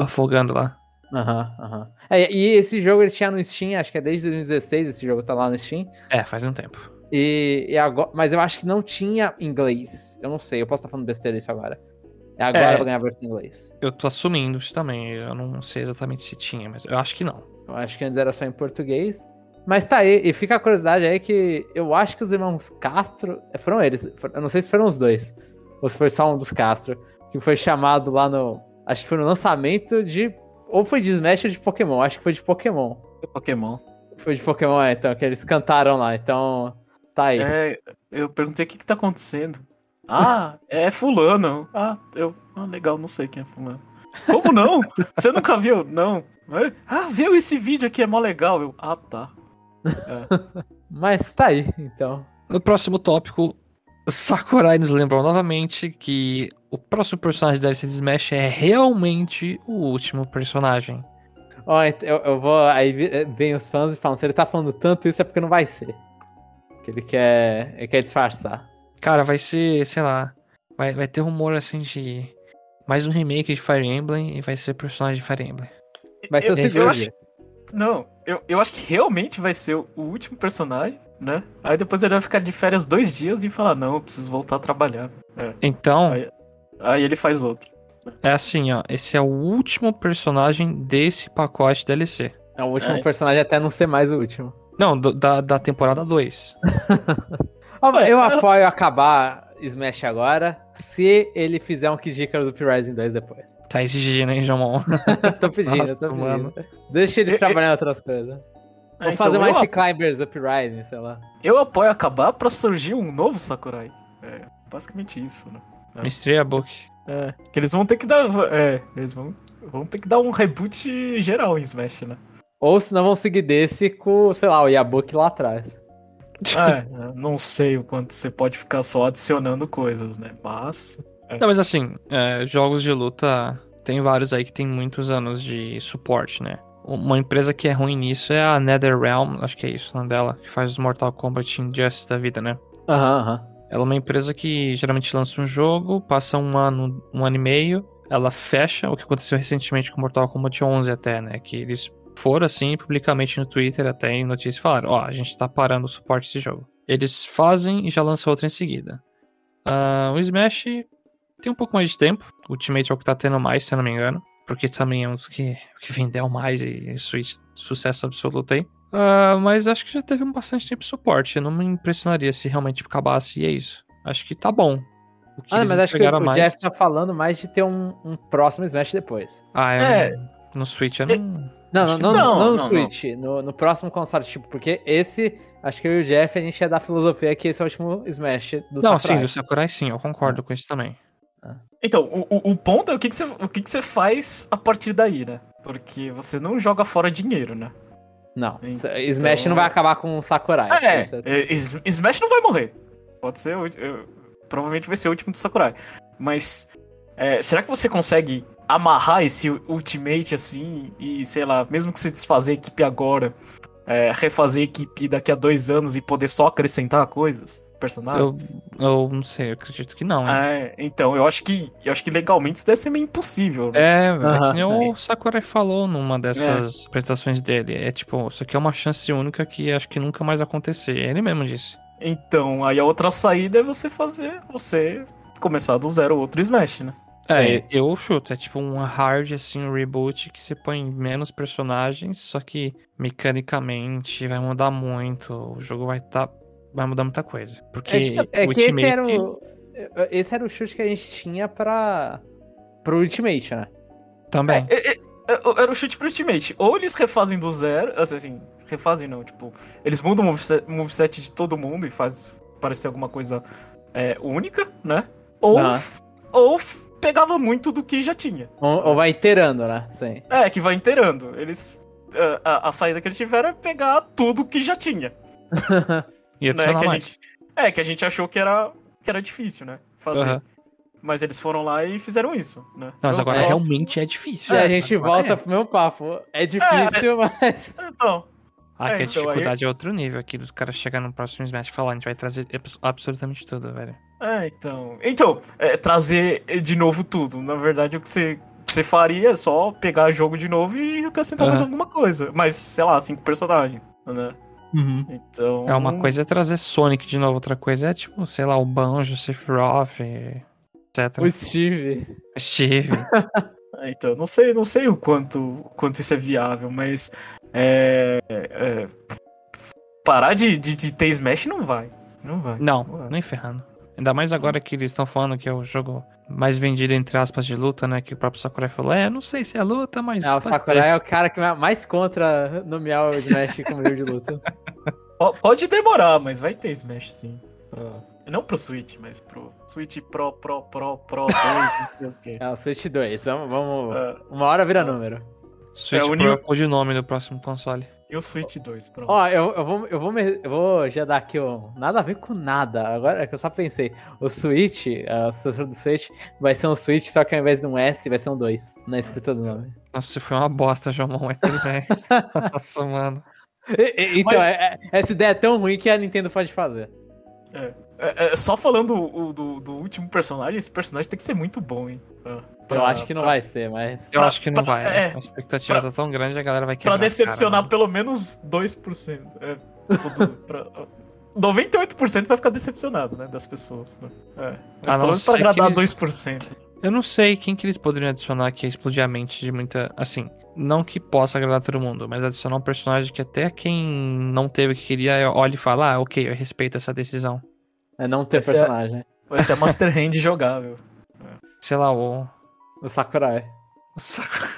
afogando lá. Aham, uhum, aham. Uhum. É, e esse jogo ele tinha no Steam, acho que é desde 2016 esse jogo tá lá no Steam. É, faz um tempo. E, e agora, mas eu acho que não tinha inglês. Eu não sei, eu posso estar falando besteira isso agora. Agora é, eu vou ganhar a versão em inglês. Eu tô assumindo isso também. Eu não sei exatamente se tinha, mas eu acho que não. Eu acho que antes era só em português. Mas tá aí, e fica a curiosidade aí que eu acho que os irmãos Castro. Foram eles. Eu não sei se foram os dois. Ou se foi só um dos Castro. Que foi chamado lá no. Acho que foi no lançamento de. Ou foi de Smash ou de Pokémon. Acho que foi de Pokémon. Foi Pokémon. Foi de Pokémon, é, então, que eles cantaram lá. Então. Tá aí. É, eu perguntei o que, que tá acontecendo. Ah, é fulano. Ah, eu. Ah, legal, não sei quem é fulano. Como não? Você nunca viu? Não. Ah, viu esse vídeo aqui, é mó legal. Eu, ah, tá. É. Mas tá aí, então. No próximo tópico, Sakurai nos lembrou novamente que o próximo personagem da DLC de Smash é realmente o último personagem. Ó, oh, eu, eu, vou. Aí vem os fãs e falam: se ele tá falando tanto isso é porque não vai ser. Que ele quer. Ele quer disfarçar. Cara, vai ser, sei lá. Vai, vai ter rumor assim de. Mais um remake de Fire Emblem e vai ser personagem de Fire Emblem. Vai ser o segundo. Acho... Não, eu, eu acho que realmente vai ser o último personagem, né? Aí depois ele vai ficar de férias dois dias e falar, não, eu preciso voltar a trabalhar. É. Então. Aí, aí, ele faz outro. É assim, ó. Esse é o último personagem desse pacote DLC. É o último é. personagem até não ser mais o último. Não, do, da, da temporada 2. eu apoio acabar Smash agora, se ele fizer um Kid Icarus Uprising 2 depois. Tá exigindo, hein, Jamon? tô pedindo, Nossa, tô pedindo. Mano. Deixa ele trabalhar em outras coisas. Vou é, então fazer mais esse Climbers Uprising, sei lá. Eu apoio acabar pra surgir um novo Sakurai. É, basicamente isso, né? É. Mystery Book. É, que eles vão ter que dar. É, eles vão, vão ter que dar um reboot geral em Smash, né? Ou senão vão seguir desse com, sei lá, o Yabuki lá atrás. É, não sei o quanto você pode ficar só adicionando coisas, né? Mas. É. Não, mas assim, é, jogos de luta tem vários aí que tem muitos anos de suporte, né? Uma empresa que é ruim nisso é a NetherRealm, acho que é isso o nome dela, que faz os Mortal Kombat Injustice da vida, né? Aham, aham. Ela é uma empresa que geralmente lança um jogo, passa um ano, um ano e meio, ela fecha, o que aconteceu recentemente com Mortal Kombat 11 até, né? Que eles foram assim publicamente no Twitter, até em notícia, falaram: Ó, oh, a gente tá parando o suporte desse jogo. Eles fazem e já lançam outro em seguida. Uh, o Smash tem um pouco mais de tempo. O Ultimate é o que tá tendo mais, se eu não me engano. Porque também é um dos que, que vendeu mais e, Switch sucesso absoluto aí. Uh, mas acho que já teve bastante tempo de suporte. Eu não me impressionaria se realmente acabasse e é isso. Acho que tá bom. ah, mas acho que o mais... Jeff tá falando mais de ter um, um próximo Smash depois. Ah, é. é. No Switch eu não. Não, não, não, não, não, no Switch, No, no próximo console, tipo, porque esse, acho que eu e o Jeff, a gente é da filosofia que esse é o último Smash do Não, Sakurai. sim, do Sakurai sim, eu concordo com isso também. Ah. Então, o, o ponto é o que, que, você, o que, que você faz a partir daí, né? Porque você não joga fora dinheiro, né? Não, então... Smash não vai acabar com o Sakurai. É, é, Smash não vai morrer. Pode ser, eu, provavelmente vai ser o último do Sakurai. Mas, é, será que você consegue amarrar esse Ultimate assim e, sei lá, mesmo que você desfazer a equipe agora, é, refazer a equipe daqui a dois anos e poder só acrescentar coisas? Personagens? Eu, eu não sei, eu acredito que não. É, então, eu acho que eu acho que legalmente isso deve ser meio impossível. Né? É, uhum, é que nem o Sakurai falou numa dessas é. apresentações dele. É tipo, isso aqui é uma chance única que acho que nunca mais acontecer. Ele mesmo disse. Então, aí a outra saída é você fazer, você começar do zero outro Smash, né? É, Sim. eu chuto. É tipo um hard, assim, um reboot que você põe menos personagens, só que mecanicamente vai mudar muito. O jogo vai estar. Tá, vai mudar muita coisa. Porque é, é que Ultimate... esse era o. Esse era o chute que a gente tinha pra. pro Ultimate, né? Também. É, é, é era o chute pro Ultimate. Ou eles refazem do zero. Assim, refazem não, tipo. Eles mudam o moveset, moveset de todo mundo e faz parecer alguma coisa é, única, né? Ou. Ah. Ou pegava muito do que já tinha. Ou, ou vai inteirando, né? Sim. É, que vai inteirando. Eles. A, a, saída que eles tiveram é pegar tudo que já tinha. e né, que a gente, É, que a gente achou que era, que era difícil, né? Fazer. Uhum. Mas eles foram lá e fizeram isso, né? Não, mas agora realmente é difícil. É, a gente volta é. pro meu papo. É difícil, é, mas. Então. Ah, é, que a então, dificuldade aí... é outro nível aqui dos caras chegar no próximo Smash e falar, a gente vai trazer absolutamente tudo, velho. É, então. Então, é, trazer de novo tudo. Na verdade, o que você, você faria é só pegar jogo de novo e acrescentar uhum. mais alguma coisa. Mas, sei lá, cinco personagens, né? Uhum. Então. É, uma coisa é trazer Sonic de novo, outra coisa é tipo, sei lá, o Banjo, Sephiroth, etc. O Steve. Steve. é, então, não sei, não sei o quanto, quanto isso é viável, mas. É, é, parar de, de, de ter Smash não vai. Não vai. Não, não vai. nem ferrando. Ainda mais agora que eles estão falando que é o jogo mais vendido, entre aspas, de luta, né? Que o próprio Sakurai falou, é, não sei se é luta, mas. Não, o Sakurai ser. é o cara que mais contra nomear o Smash como jogo de luta. Pode demorar, mas vai ter Smash sim. Não pro Switch, mas pro Switch Pro, Pro, Pro, Pro 2, não sei o quê. É, o Switch 2. Vamos. vamos... Uh, uma hora vira uh, número. Switch é, Pro é o codinome do próximo console. E o Switch 2, pronto. Ó, eu, eu, vou, eu, vou me, eu vou já dar aqui um. Nada a ver com nada. Agora é que eu só pensei. O Switch, o sucessor do Switch, vai ser um Switch, só que ao invés de um S, vai ser um 2 na escrita do nome. Nossa, foi uma bosta, João, mas tudo bem. Nossa, mano. E, e, então, mas... é, é, essa ideia é tão ruim que a Nintendo pode fazer. É. é, é só falando do, do, do, último personagem, esse personagem tem que ser muito bom, hein? Ah. Pra, eu acho que não pra... vai ser, mas. Eu pra, acho que não vai. É, a expectativa tá tão grande, a galera vai querer. Pra decepcionar cara, pelo menos 2%. É, pra... 98% vai ficar decepcionado, né? Das pessoas. Né? É. Mas pelo menos pra agradar eles... 2%. Eu não sei quem que eles poderiam adicionar que ia explodir a mente de muita. Assim, não que possa agradar todo mundo, mas adicionar um personagem que até quem não teve o que queria olha e fala, ah, ok, eu respeito essa decisão. É não ter vai personagem. Ser, vai ser Master Hand jogável. Sei lá, o. O Sakurai. O Sakurai.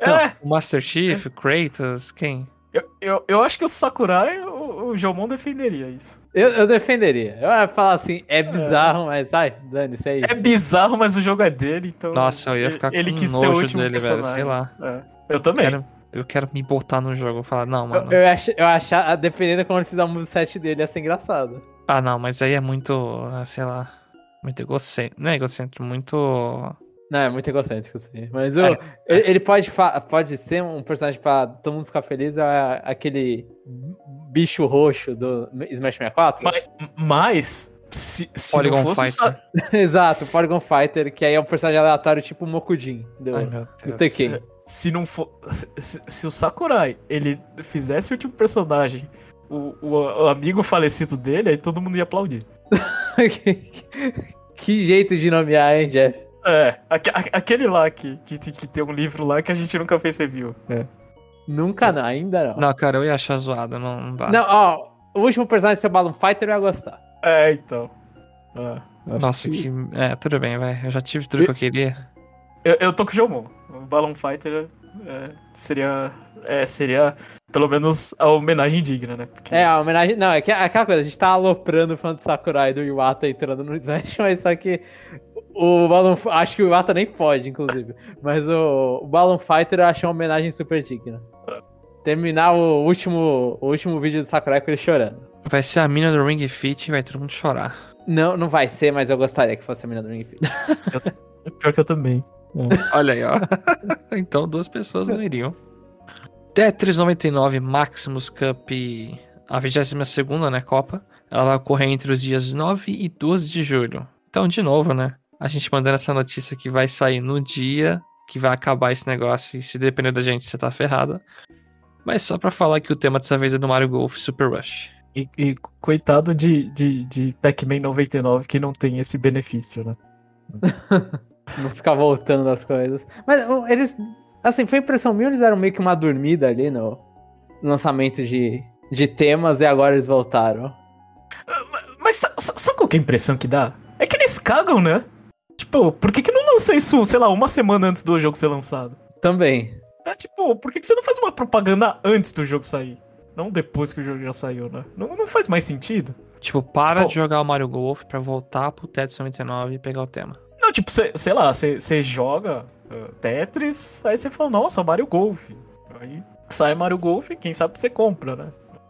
É. O Master Chief, o Kratos, quem? Eu, eu, eu acho que o Sakurai, o, o Jomon defenderia isso. Eu, eu defenderia. Eu ia falar assim, é, é. bizarro, é. mas ai, dane isso é isso. É bizarro, mas o jogo é dele, então. Nossa, eu ia ficar ele, com ele quis nojo ser o último dele, personagem. velho. Sei lá. É. Eu também. Eu quero, eu quero me botar no jogo. Falar, não, mano. Eu, eu, ach, eu achar, dependendo quando ele fizer o moveset dele, ia ser engraçado. Ah, não, mas aí é muito, ah, sei lá, muito egocêntrico. Não é egocêntrico, muito não, é muito egocêntrico, sim. Mas o, é. ele, ele pode, pode ser um personagem pra todo mundo ficar feliz, é aquele bicho roxo do Smash 64. Mas, mas se, se Polygon Fighter. Sa... Exato, Polygon Fighter, que aí é um personagem aleatório tipo o Mokujin do, Ai, meu Deus. do Tekken. Se não for. Se, se, o Sakurai ele fizesse o último personagem, o, o, o, amigo falecido dele, aí todo mundo ia aplaudir. que, que jeito de nomear, hein, Jeff? É, aquele lá que, que, que tem um livro lá que a gente nunca fez review. É. Nunca não, ainda não. Não, cara, eu ia achar zoado, não, não dá. Não, ó, o último personagem ser o Balloon Fighter eu ia gostar. É, então. É, Nossa, que... que... É, tudo bem, vai. Eu já tive tudo que eu queria. Eu, eu tô com o Jomon. O Balloon Fighter é, seria. É, seria pelo menos a homenagem digna, né? Porque... É, a homenagem. Não, é, que, é aquela coisa, a gente tá aloprando o fã do Sakurai do Iwata entrando no Smash, mas só que o Balloon, acho que o Iwata nem pode, inclusive. Mas o, o Balloon Fighter eu achei uma homenagem super digna. Terminar o último, o último vídeo do Sakurai com ele chorando. Vai ser a mina do Ring Fit e vai todo mundo chorar. Não, não vai ser, mas eu gostaria que fosse a mina do Ring Fit. Pior que eu também. É. Olha aí, ó. então duas pessoas não iriam. Tetris 99 Maximus Cup, a 22 né, Copa. Ela vai ocorrer entre os dias 9 e 12 de julho. Então, de novo, né? A gente mandando essa notícia que vai sair no dia que vai acabar esse negócio e se depender da gente, você tá ferrado. Mas só pra falar que o tema dessa vez é do Mario Golf Super Rush. E, e coitado de, de, de Pac-Man 99 que não tem esse benefício, né? não ficar voltando das coisas. Mas eles. Assim, foi impressão minha, eles eram meio que uma dormida ali no lançamento de, de temas e agora eles voltaram. Mas, mas sabe qual que é a impressão que dá? É que eles cagam, né? Tipo, por que, que não lança isso, sei lá, uma semana antes do jogo ser lançado? Também. É tipo, por que, que você não faz uma propaganda antes do jogo sair? Não depois que o jogo já saiu, né? Não, não faz mais sentido. Tipo, para tipo, de jogar o Mario Golf pra voltar pro Tetris 99 e pegar o tema. Não, tipo, cê, sei lá, você joga uh, Tetris, aí você fala, nossa, Mario Golf. Aí sai Mario Golf, quem sabe você compra, né?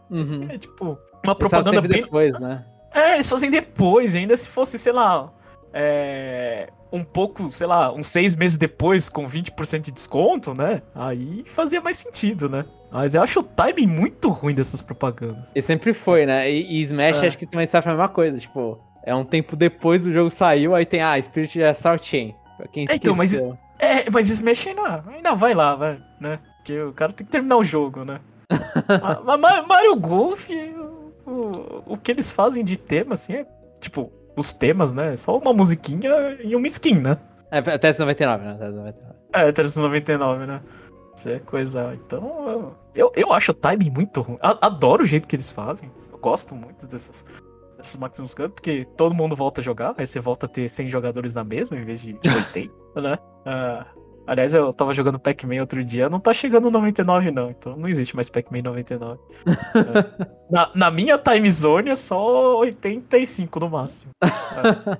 Uhum. É tipo, uma propaganda bem. depois, né? É, eles fazem depois, ainda se fosse, sei lá, é, um pouco, sei lá, uns seis meses depois com 20% de desconto, né? Aí fazia mais sentido, né? Mas eu acho o timing muito ruim dessas propagandas. E sempre foi, né? E, e Smash é. acho que também sofre a mesma coisa, tipo, é um tempo depois do jogo saiu, aí tem, ah, Spirit Assault Chain. Pra quem é, então, mas, é, mas Smash ainda, ainda vai lá, vai, né? Porque o cara tem que terminar o jogo, né? mas Mario Golf, o, o que eles fazem de tema, assim, é, tipo, os temas, né? Só uma musiquinha e uma skin, né? É, até 99, né? Até 99. É, até 99, né? Isso é coisa. Então, eu, eu acho o timing muito ruim. Adoro o jeito que eles fazem. Eu gosto muito dessas, dessas Maximus Cup, porque todo mundo volta a jogar, aí você volta a ter 100 jogadores na mesa em vez de 80, né? Uh, Aliás, eu tava jogando Pac-Man outro dia, não tá chegando 99 não, então não existe mais Pac-Man 99. é. na, na minha time zone é só 85 no máximo. É.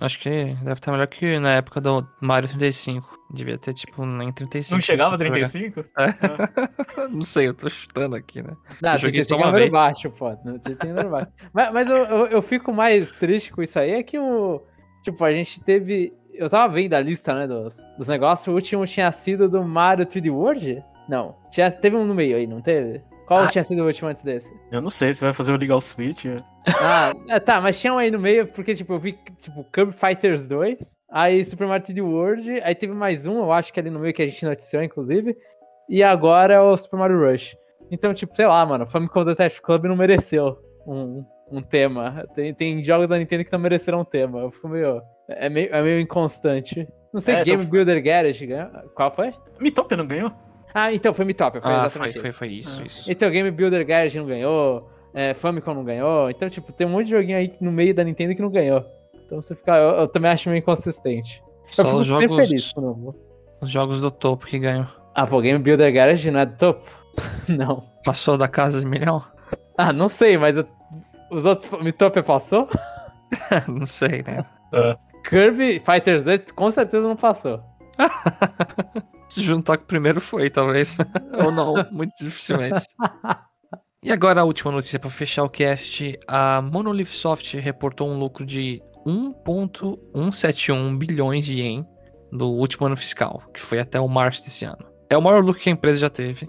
Acho que deve estar melhor que na época do Mario 35. Devia ter, tipo, nem 35. Não chegava a 35? É. É. não sei, eu tô chutando aqui, né? Não, eu joguei só uma vez. baixo, pô. baixo. mas mas eu, eu, eu, fico mais triste com isso aí, é que o... Tipo, a gente teve eu tava vendo a lista, né, dos, dos negócios. O último tinha sido do Mario 3D World? Não. Tinha, teve um no meio aí, não teve? Qual ah, tinha sido o último antes desse? Eu não sei, você vai fazer o Legal Switch. Ah, é, tá, mas tinha um aí no meio, porque, tipo, eu vi, tipo, Kirby Fighters 2, aí Super Mario 3D World, aí teve mais um, eu acho que ali no meio que a gente noticiou, inclusive, e agora é o Super Mario Rush. Então, tipo, sei lá, mano, Famicom Detective Club não mereceu um, um tema. Tem, tem jogos da Nintendo que não mereceram um tema. Eu fico meio. É meio, é meio inconstante. Não sei, é, Game tô... Builder Garage ganhou. Qual foi? Mitopia não ganhou? Ah, então, foi Mitopia, foi ah, exatamente foi, foi, foi isso, ah. isso. Então, Game Builder Garage não ganhou, é, Famicom não ganhou, então, tipo, tem um monte de joguinho aí no meio da Nintendo que não ganhou. Então você fica, eu, eu também acho meio inconsistente. Só eu fico jogos, sempre feliz quando Os jogos do topo que ganham. Ah, pô, Game Builder Garage não é do topo? não. Passou da casa de milhão? Ah, não sei, mas eu, os outros, Mitopia passou? não sei, né? Uh. Kirby Fighters 2 com certeza não passou. Se juntar com o primeiro foi, talvez. Ou não, muito dificilmente. E agora a última notícia para fechar o cast. A Monolith Soft reportou um lucro de 1.171 bilhões de yen do último ano fiscal, que foi até o março desse ano. É o maior lucro que a empresa já teve,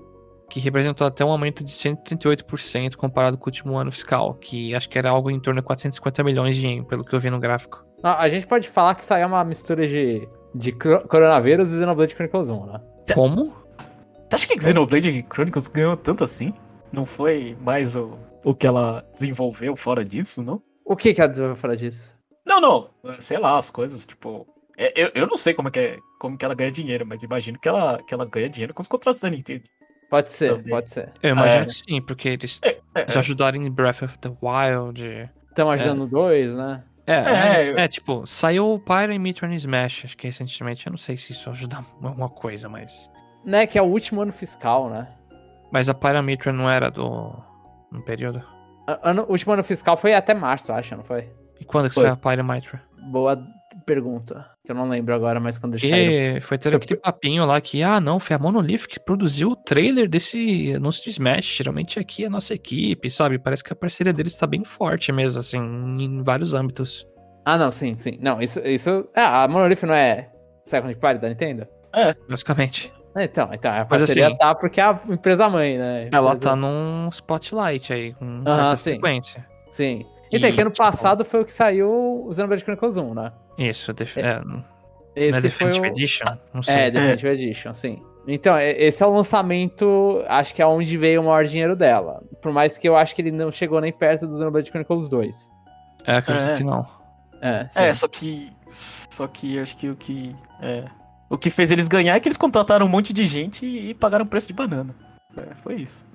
que representou até um aumento de 138% comparado com o último ano fiscal, que acho que era algo em torno de 450 milhões de yen, pelo que eu vi no gráfico. A gente pode falar que isso aí é uma mistura de de coronavírus e Xenoblade Chronicles 1, né? Como? Você acha que Xenoblade Chronicles ganhou tanto assim? Não foi mais o, o que ela desenvolveu fora disso, não? O que, que ela desenvolveu fora disso? Não, não. Sei lá, as coisas, tipo. É, eu, eu não sei como, é que é, como que ela ganha dinheiro, mas imagino que ela, que ela ganha dinheiro com os contratos da Nintendo. Pode ser, Também. pode ser. Eu imagino é. que sim, porque eles é, é já ajudaram em Breath of the Wild. Estão ajudando dois, né? É, é, é, é, tipo, saiu o Pyro e Mitron Smash, acho que recentemente. Eu não sei se isso ajuda alguma coisa, mas. Né, que é o último ano fiscal, né? Mas a Pyra não era do. no período? Ano, o último ano fiscal foi até março, acho, não foi? E quando que foi. saiu a Pyra Boa pergunta. Que eu não lembro agora, mas quando saíram... Foi ter aquele papinho lá que, ah, não, foi a Monolith que produziu o trailer desse anúncio de Smash. Geralmente aqui é a nossa equipe, sabe? Parece que a parceria deles tá bem forte mesmo, assim, em vários âmbitos. Ah, não, sim, sim. Não, isso. isso... Ah, a Monolith não é Second Party da Nintendo? É. Basicamente. Então, então a parceria assim, tá porque é a empresa mãe, né? Empresa... Ela tá num spotlight aí, com certa sim. frequência. Sim. Então, e, que ano tipo... passado foi o que saiu o Xenoblade Chronicles 1, né? Isso, def... é. é esse é Definitive o... Edition? Não sei. É, Definitive é. Edition, sim. Então, esse é o lançamento, acho que é onde veio o maior dinheiro dela. Por mais que eu acho que ele não chegou nem perto do Xenoblade Chronicles 2. É, acredito é. que não. É, é, só que. Só que acho que o que. É, o que fez eles ganhar é que eles contrataram um monte de gente e, e pagaram preço de banana. É, foi isso.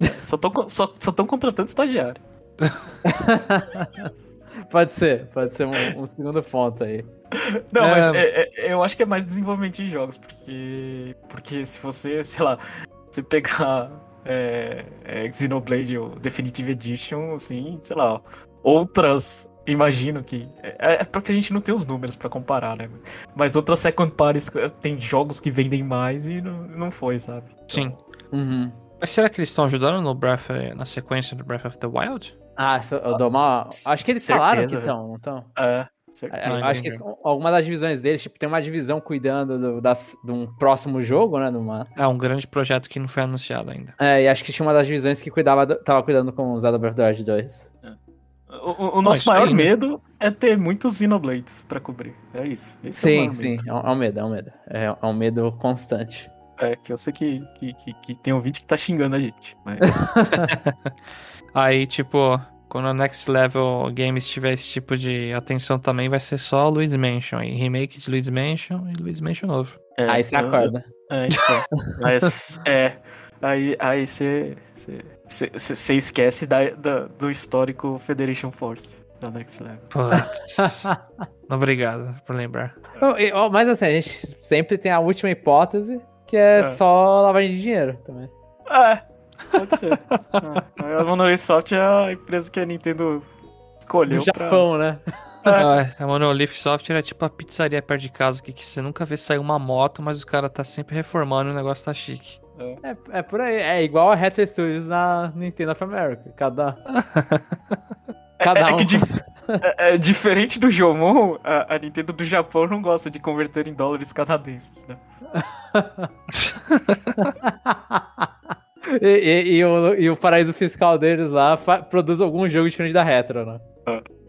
só estão só, só contratando estagiário. pode ser, pode ser um, um segundo ponto aí. Não, é... mas é, é, eu acho que é mais desenvolvimento de jogos, porque. Porque se você, sei lá, você pegar é, é, Xenoblade ou Definitive Edition, assim, sei lá, outras. Imagino que. É, é porque a gente não tem os números para comparar, né? Mas outras second parties tem jogos que vendem mais e não, não foi, sabe? Então... Sim. Uhum. Mas será que eles estão ajudando no Breath, na sequência do Breath of the Wild? Ah, eu dou uma. Acho que eles certeza, falaram que estão. Então. É. Certeza. Acho que alguma das divisões deles, tipo, tem uma divisão cuidando do, das, de um próximo jogo, né? Numa... É, um grande projeto que não foi anunciado ainda. É, e acho que tinha uma das divisões que cuidava, tava cuidando com o Zelda Breath of the Wild 2. É. O, o, nosso maior medo é ter muitos Xenoblades pra cobrir. É isso. Esse sim, é sim, é um, é um, medo, é um medo. É, é um medo constante. É, que eu sei que, que, que, que tem um vídeo que tá xingando a gente. Mas... Aí, tipo, quando a Next Level Games tiver esse tipo de atenção também, vai ser só Luigi's Mansion. E remake de Luigi's Mansion e Luigi's Mansion novo. É, aí você acorda. É, então. mas, é. Aí aí você esquece da, da, do histórico Federation Force da Next Level. Obrigado por lembrar. Mas assim, a gente sempre tem a última hipótese, que é, é. só lavagem de dinheiro também. É, Pode ser. é. A Monolith Soft é a empresa que a Nintendo escolheu. Do Japão, pra... né? É. a Monolith Software é tipo a pizzaria perto de casa que, que você nunca vê sair uma moto, mas o cara tá sempre reformando e o negócio tá chique. É, é, é por aí. É igual a Retro Studios na Nintendo of America. Cada. Cada é, é um. É, dif... é, diferente do Jomon, a, a, Nintendo do Japão não gosta de converter em dólares canadenses, né? E, e, e, o, e, o, paraíso fiscal deles lá produz algum jogo diferente da Retro, né?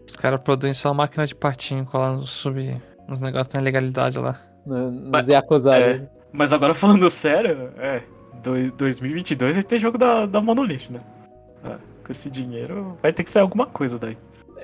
Os caras produzem só máquina de patinho colando sub uns negócios da ilegalidade lá. Mas é acusado. É, mas agora falando sério, é. 2022 vai ter jogo da, da Monolith, né? Com esse dinheiro vai ter que sair alguma coisa daí.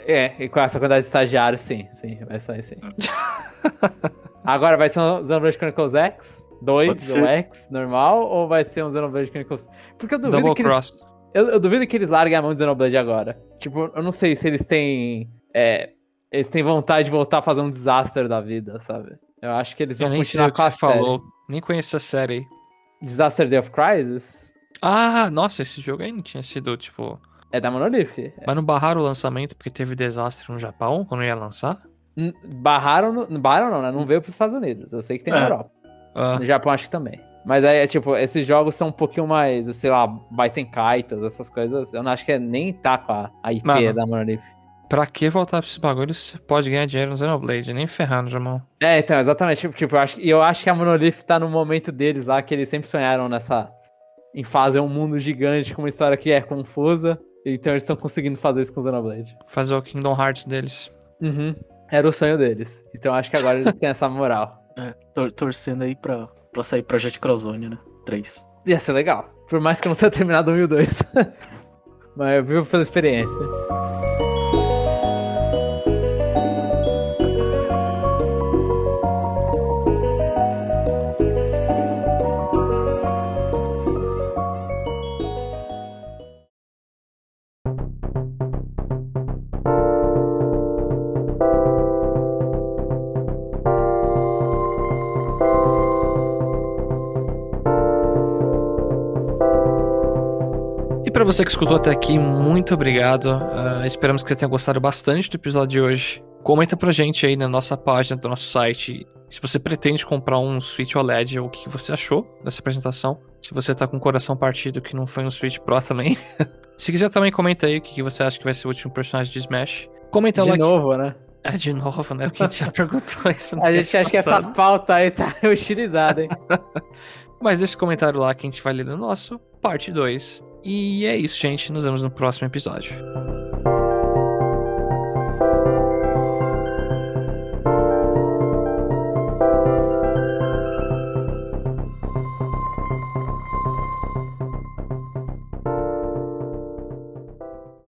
É, e com essa quantidade de estagiários, sim, sim, vai sair sim. Agora vai ser um Xenoblade Chronicles X? 2 ou X normal? Ou vai ser um Xenoblade Chronicles... Porque eu duvido Double que Cross. eles... Eu, eu, duvido que eles larguem a mão do Xenoblade agora. Tipo, eu não sei se eles têm... É, eles têm vontade de voltar a fazer um desastre da vida, sabe? Eu acho que eles vão continuar com a série. falou. Nem conheço a série aí. Disaster Day of Crisis? Ah, nossa, esse jogo aí não tinha sido, tipo... É da Monolith. Mas não barraram o lançamento porque teve desastre no Japão quando ia lançar? barraram, no, barraram não, né? Não veio pros Estados Unidos. Eu sei que tem na é. Europa. Ah. No Japão acho que também. Mas aí, é tipo, esses jogos são um pouquinho mais, sei lá, Baiten Kaitos, essas coisas. Eu não acho que é nem tá com a, a IP Mano, da Monolith. Pra que voltar pra esses bagulhos? Você pode ganhar dinheiro no Xenoblade, nem ferrar no Jamão. É, então, exatamente. Tipo, tipo eu, acho, eu acho que a Monolith tá no momento deles lá, que eles sempre sonharam nessa. em fazer um mundo gigante com uma história que é confusa. Então eles estão conseguindo fazer isso com o Xenoblade. Fazer o Kingdom Hearts deles. Uhum. Era o sonho deles. Então acho que agora eles têm essa moral. É, tor torcendo aí pra, pra sair Project Crozone, né? 3. Ia ser legal. Por mais que eu não tenha terminado o 1002. Mas eu vivo pela experiência. Você que escutou até aqui, muito obrigado. Uh, esperamos que você tenha gostado bastante do episódio de hoje. Comenta pra gente aí na nossa página do nosso site se você pretende comprar um Switch OLED ou o que você achou dessa apresentação. Se você tá com o coração partido que não foi um Switch Pro também. se quiser também comenta aí o que você acha que vai ser o último personagem de Smash. Comenta de lá. De novo, que... né? É, de novo, né? Porque a gente já perguntou isso. A gente acha que essa pauta aí tá utilizada, hein? Mas deixa o comentário lá que a gente vai ler no nosso parte 2. E é isso, gente. Nos vemos no próximo episódio.